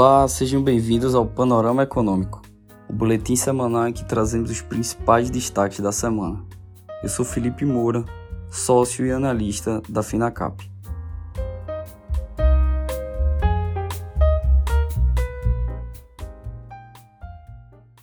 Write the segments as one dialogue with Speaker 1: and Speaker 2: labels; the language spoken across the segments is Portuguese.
Speaker 1: Olá, sejam bem-vindos ao Panorama Econômico, o boletim semanal em que trazemos os principais destaques da semana. Eu sou Felipe Moura, sócio e analista da Finacap.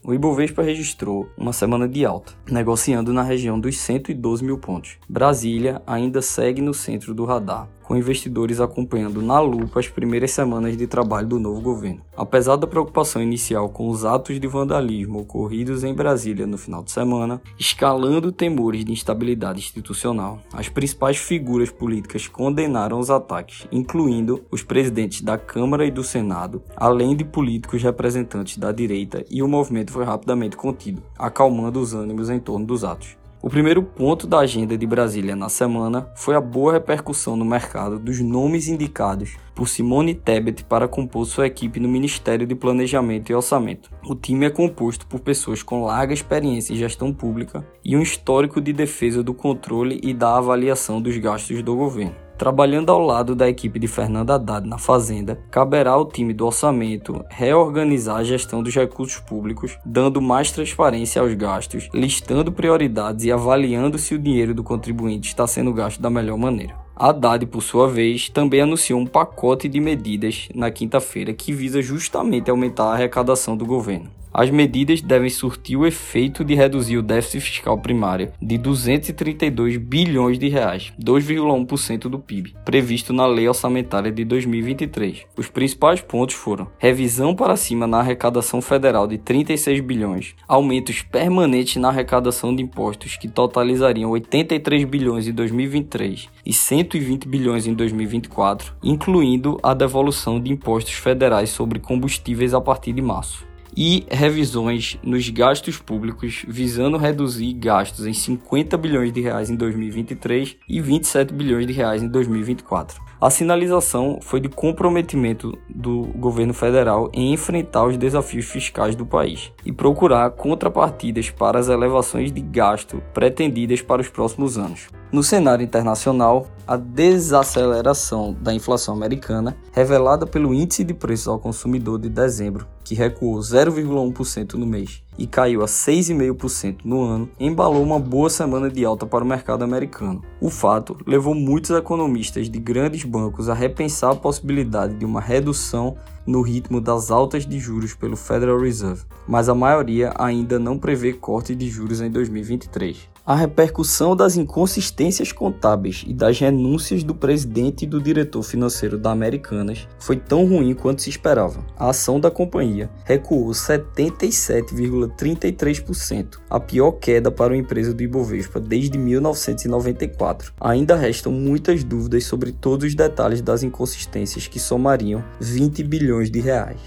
Speaker 1: O Ibovespa registrou uma semana de alta, negociando na região dos 112 mil pontos. Brasília ainda segue no centro do radar, com investidores acompanhando na lupa as primeiras semanas de trabalho do novo governo. Apesar da preocupação inicial com os atos de vandalismo ocorridos em Brasília no final de semana, escalando temores de instabilidade institucional, as principais figuras políticas condenaram os ataques, incluindo os presidentes da Câmara e do Senado, além de políticos representantes da direita, e o movimento foi rapidamente contido, acalmando os ânimos em torno dos atos. O primeiro ponto da agenda de Brasília na semana foi a boa repercussão no mercado dos nomes indicados por Simone Tebet para compor sua equipe no Ministério de Planejamento e Orçamento. O time é composto por pessoas com larga experiência em gestão pública e um histórico de defesa do controle e da avaliação dos gastos do governo. Trabalhando ao lado da equipe de Fernando Haddad na Fazenda, caberá ao time do orçamento reorganizar a gestão dos recursos públicos, dando mais transparência aos gastos, listando prioridades e avaliando se o dinheiro do contribuinte está sendo gasto da melhor maneira. Haddad, por sua vez, também anunciou um pacote de medidas na quinta-feira que visa justamente aumentar a arrecadação do governo. As medidas devem surtir o efeito de reduzir o déficit fiscal primário de 232 bilhões de reais, 2,1% do PIB, previsto na Lei Orçamentária de 2023. Os principais pontos foram: revisão para cima na arrecadação federal de 36 bilhões, aumentos permanentes na arrecadação de impostos que totalizariam 83 bilhões em 2023 e 120 bilhões em 2024, incluindo a devolução de impostos federais sobre combustíveis a partir de março e revisões nos gastos públicos visando reduzir gastos em 50 bilhões de reais em 2023 e 27 bilhões de reais em 2024. A sinalização foi de comprometimento do governo federal em enfrentar os desafios fiscais do país e procurar contrapartidas para as elevações de gasto pretendidas para os próximos anos. No cenário internacional, a desaceleração da inflação americana, revelada pelo Índice de Preços ao Consumidor de dezembro, que recuou 0,1% no mês e caiu a 6,5% no ano, embalou uma boa semana de alta para o mercado americano. O fato levou muitos economistas de grandes bancos a repensar a possibilidade de uma redução no ritmo das altas de juros pelo Federal Reserve, mas a maioria ainda não prevê corte de juros em 2023. A repercussão das inconsistências contábeis e das renúncias do presidente e do diretor financeiro da Americanas foi tão ruim quanto se esperava. A ação da companhia recuou 77,33%, a pior queda para uma empresa do Ibovespa desde 1994. Ainda restam muitas dúvidas sobre todos os detalhes das inconsistências que somariam 20 bilhões de reais.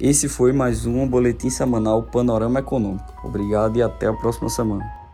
Speaker 1: Esse foi mais um boletim semanal Panorama Econômico. Obrigado e até a próxima semana.